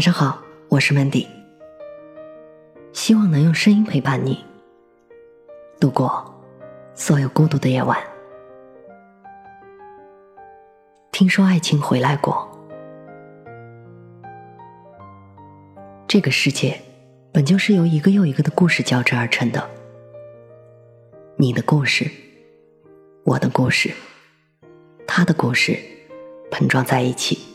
晚上好，我是 Mandy，希望能用声音陪伴你度过所有孤独的夜晚。听说爱情回来过，这个世界本就是由一个又一个的故事交织而成的，你的故事，我的故事，他的故事，碰撞在一起。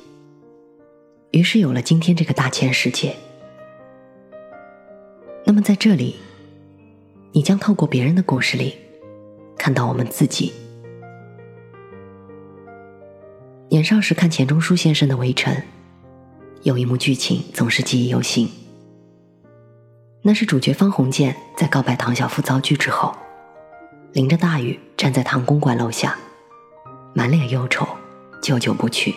于是有了今天这个大千世界。那么在这里，你将透过别人的故事里，看到我们自己。年少时看钱钟书先生的《围城》，有一幕剧情总是记忆犹新。那是主角方鸿渐在告白唐晓芙遭拒之后，淋着大雨站在唐公馆楼下，满脸忧愁，久久不去。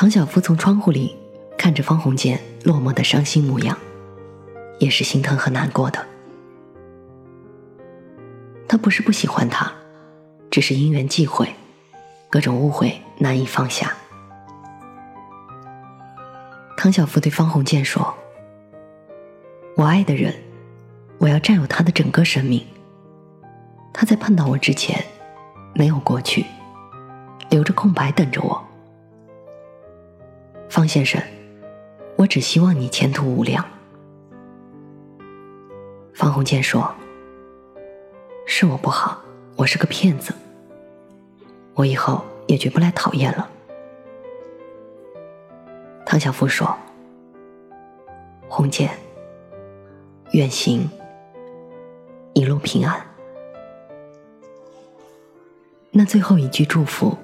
唐晓芙从窗户里看着方鸿渐落寞的伤心模样，也是心疼和难过的。他不是不喜欢他，只是因缘际会，各种误会难以放下。唐晓芙对方鸿渐说：“我爱的人，我要占有他的整个生命。他在碰到我之前，没有过去，留着空白等着我。”方先生，我只希望你前途无量。方鸿渐说：“是我不好，我是个骗子。我以后也绝不来讨厌了。”唐晓芙说：“鸿渐，远行，一路平安。”那最后一句祝福，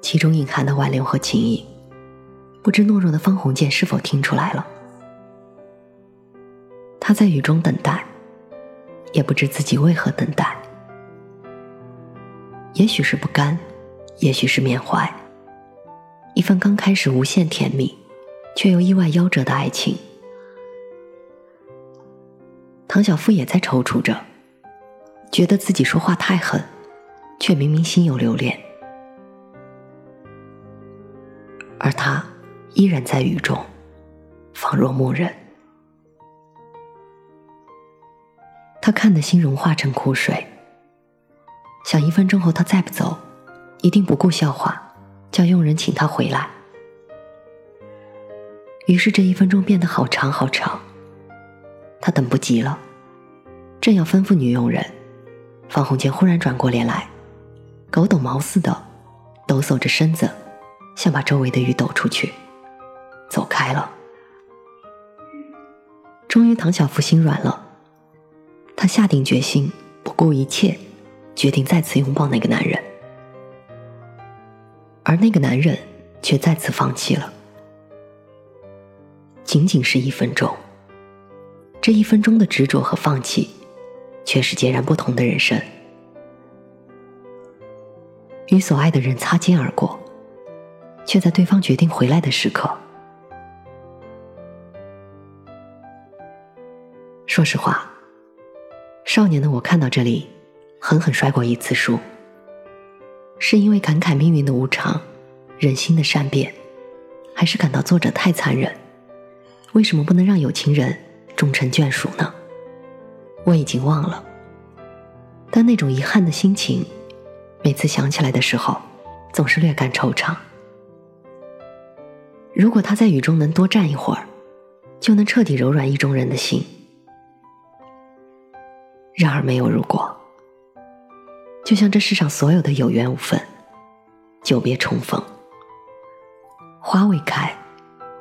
其中隐含的挽留和情谊。不知懦弱的方鸿渐是否听出来了？他在雨中等待，也不知自己为何等待。也许是不甘，也许是缅怀。一份刚开始无限甜蜜，却又意外夭折的爱情。唐晓芙也在踌躇着，觉得自己说话太狠，却明明心有留恋，而他。依然在雨中，仿若木人。他看得心融化成苦水，想一分钟后他再不走，一定不顾笑话，叫佣人请他回来。于是这一分钟变得好长好长，他等不及了，正要吩咐女佣人，方鸿渐忽然转过脸来，狗抖毛似的抖擞着身子，想把周围的雨抖出去。走开了。终于，唐晓芙心软了，她下定决心，不顾一切，决定再次拥抱那个男人。而那个男人却再次放弃了。仅仅是一分钟，这一分钟的执着和放弃，却是截然不同的人生。与所爱的人擦肩而过，却在对方决定回来的时刻。说实话，少年的我看到这里，狠狠摔过一次书。是因为感慨命运的无常，人心的善变，还是感到作者太残忍？为什么不能让有情人终成眷属呢？我已经忘了，但那种遗憾的心情，每次想起来的时候，总是略感惆怅。如果他在雨中能多站一会儿，就能彻底柔软意中人的心。然而没有如果，就像这世上所有的有缘无分，久别重逢，花未开，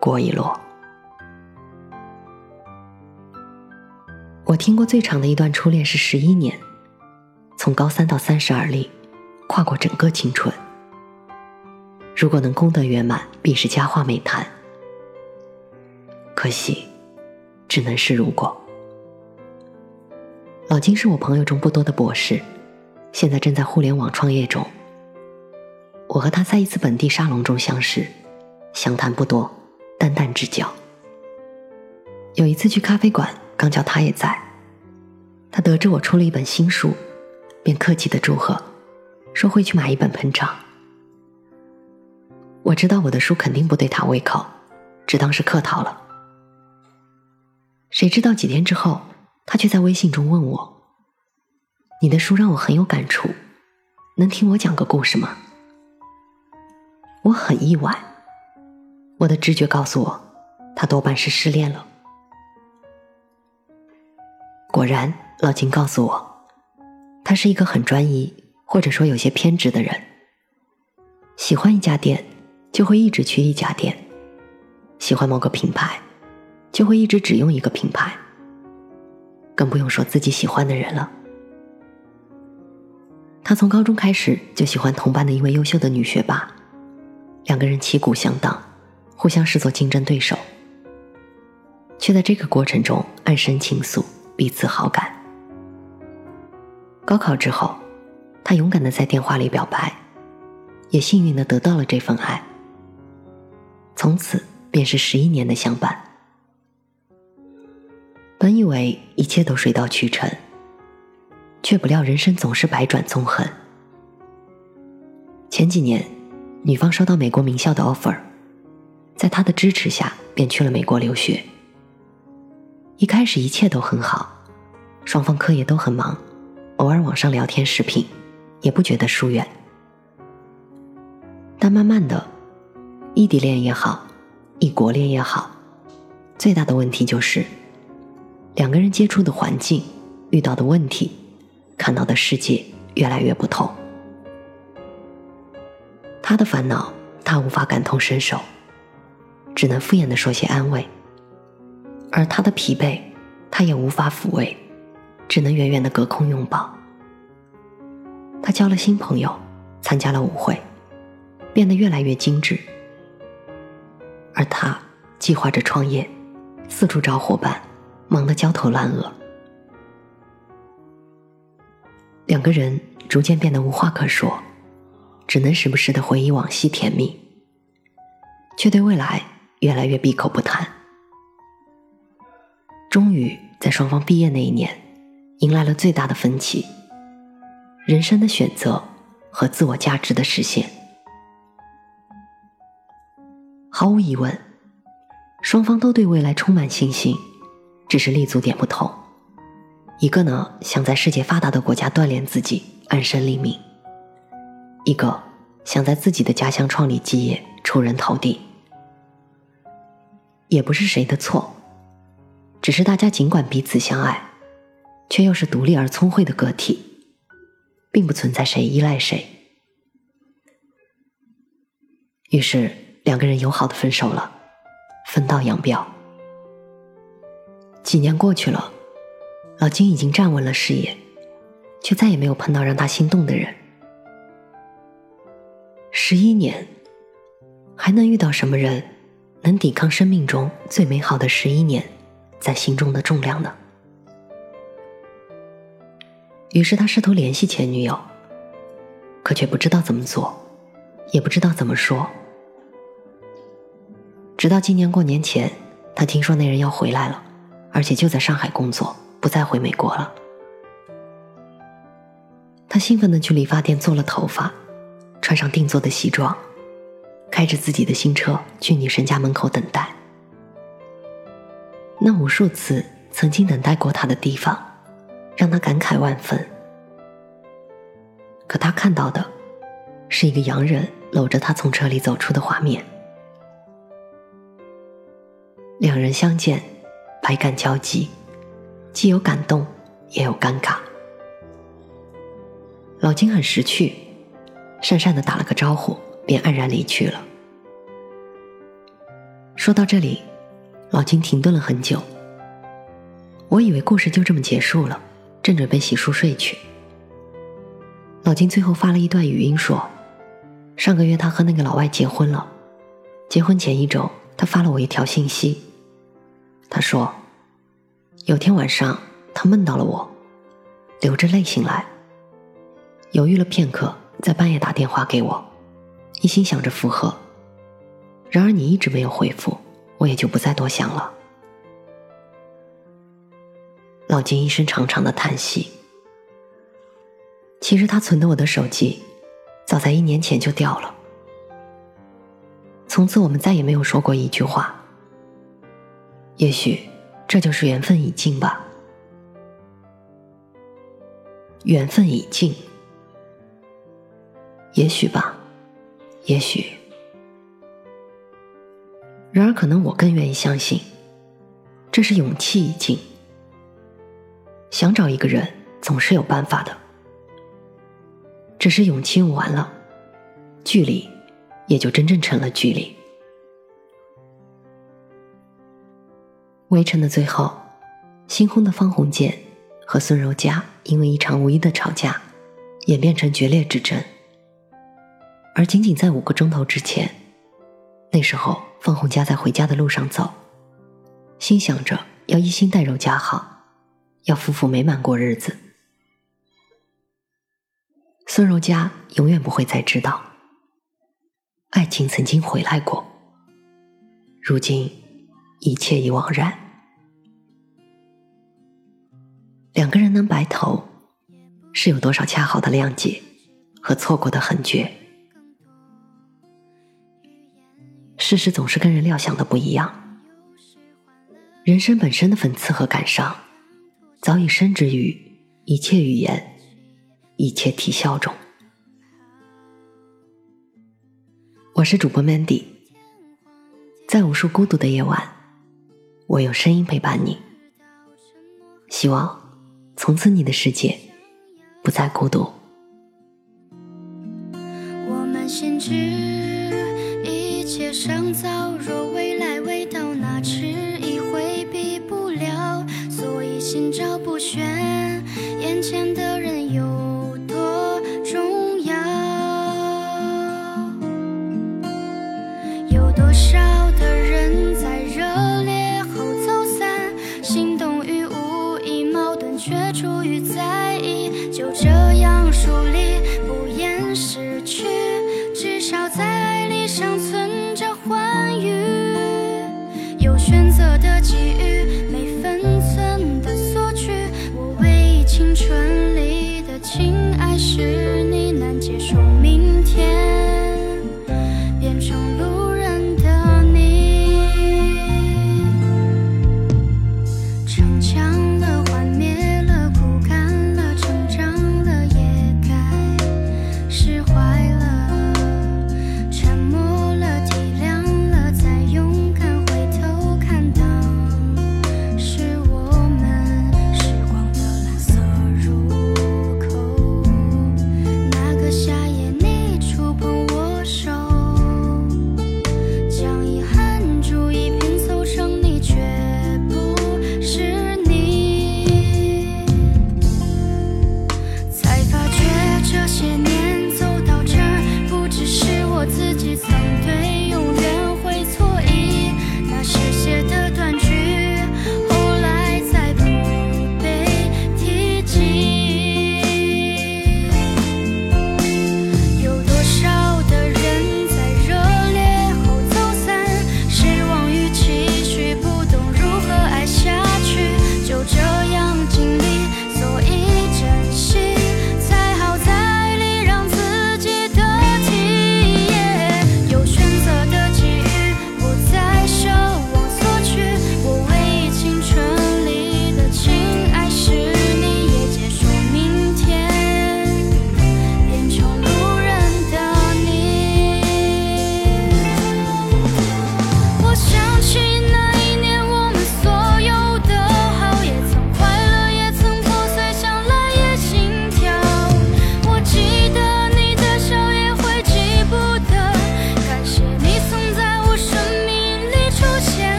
果已落。我听过最长的一段初恋是十一年，从高三到三十而立，跨过整个青春。如果能功德圆满，必是佳话美谈。可惜，只能是如果。老金是我朋友中不多的博士，现在正在互联网创业中。我和他在一次本地沙龙中相识，详谈不多，淡淡之交。有一次去咖啡馆，刚巧他也在，他得知我出了一本新书，便客气的祝贺，说会去买一本捧场。我知道我的书肯定不对他胃口，只当是客套了。谁知道几天之后，他却在微信中问我：“你的书让我很有感触，能听我讲个故事吗？”我很意外，我的直觉告诉我，他多半是失恋了。果然，老金告诉我，他是一个很专一，或者说有些偏执的人。喜欢一家店，就会一直去一家店；喜欢某个品牌，就会一直只用一个品牌。更不用说自己喜欢的人了。他从高中开始就喜欢同班的一位优秀的女学霸，两个人旗鼓相当，互相视作竞争对手，却在这个过程中暗生情愫。彼此好感。高考之后，他勇敢的在电话里表白，也幸运的得到了这份爱。从此便是十一年的相伴。本以为一切都水到渠成，却不料人生总是百转纵横。前几年，女方收到美国名校的 offer，在他的支持下，便去了美国留学。一开始一切都很好，双方课业都很忙，偶尔网上聊天视频，也不觉得疏远。但慢慢的，异地恋也好，异国恋也好，最大的问题就是两个人接触的环境、遇到的问题、看到的世界越来越不同。他的烦恼，他无法感同身受，只能敷衍的说些安慰。而他的疲惫，他也无法抚慰，只能远远的隔空拥抱。他交了新朋友，参加了舞会，变得越来越精致。而他计划着创业，四处找伙伴，忙得焦头烂额。两个人逐渐变得无话可说，只能时不时的回忆往昔甜蜜，却对未来越来越闭口不谈。终于在双方毕业那一年，迎来了最大的分歧：人生的选择和自我价值的实现。毫无疑问，双方都对未来充满信心，只是立足点不同。一个呢，想在世界发达的国家锻炼自己，安身立命；一个想在自己的家乡创立基业，出人头地。也不是谁的错。只是大家尽管彼此相爱，却又是独立而聪慧的个体，并不存在谁依赖谁。于是两个人友好的分手了，分道扬镳。几年过去了，老金已经站稳了事业，却再也没有碰到让他心动的人。十一年，还能遇到什么人能抵抗生命中最美好的十一年？在心中的重量呢？于是他试图联系前女友，可却不知道怎么做，也不知道怎么说。直到今年过年前，他听说那人要回来了，而且就在上海工作，不再回美国了。他兴奋的去理发店做了头发，穿上定做的西装，开着自己的新车去女神家门口等待。那无数次曾经等待过他的地方，让他感慨万分。可他看到的，是一个洋人搂着他从车里走出的画面。两人相见，百感交集，既有感动，也有尴尬。老金很识趣，讪讪的打了个招呼，便黯然离去了。说到这里。老金停顿了很久，我以为故事就这么结束了，正准备洗漱睡去。老金最后发了一段语音说：“上个月他和那个老外结婚了，结婚前一周，他发了我一条信息。他说，有天晚上他梦到了我，流着泪醒来，犹豫了片刻，在半夜打电话给我，一心想着复合，然而你一直没有回复。”我也就不再多想了。老金一声长长的叹息。其实他存的我的手机，早在一年前就掉了。从此我们再也没有说过一句话。也许这就是缘分已尽吧。缘分已尽，也许吧，也许。然而，可能我更愿意相信，这是勇气已尽。想找一个人，总是有办法的，只是勇气用完了，距离也就真正成了距离。围城的最后，星空的方鸿渐和孙柔嘉因为一场无意的吵架，演变成决裂之争。而仅仅在五个钟头之前，那时候方鸿家在回家的路上走，心想着要一心待柔嘉好，要夫妇美满过日子。孙柔嘉永远不会再知道，爱情曾经回来过，如今。一切已惘然，两个人能白头，是有多少恰好的谅解和错过的狠绝？事实总是跟人料想的不一样，人生本身的讽刺和感伤，早已深植于一切语言、一切啼笑中。我是主播 Mandy，在无数孤独的夜晚。我用声音陪伴你，希望从此你的世界不再孤独。我们心知一切尚早，若未来未到，那迟疑回避不了，所以心照不宣，眼前的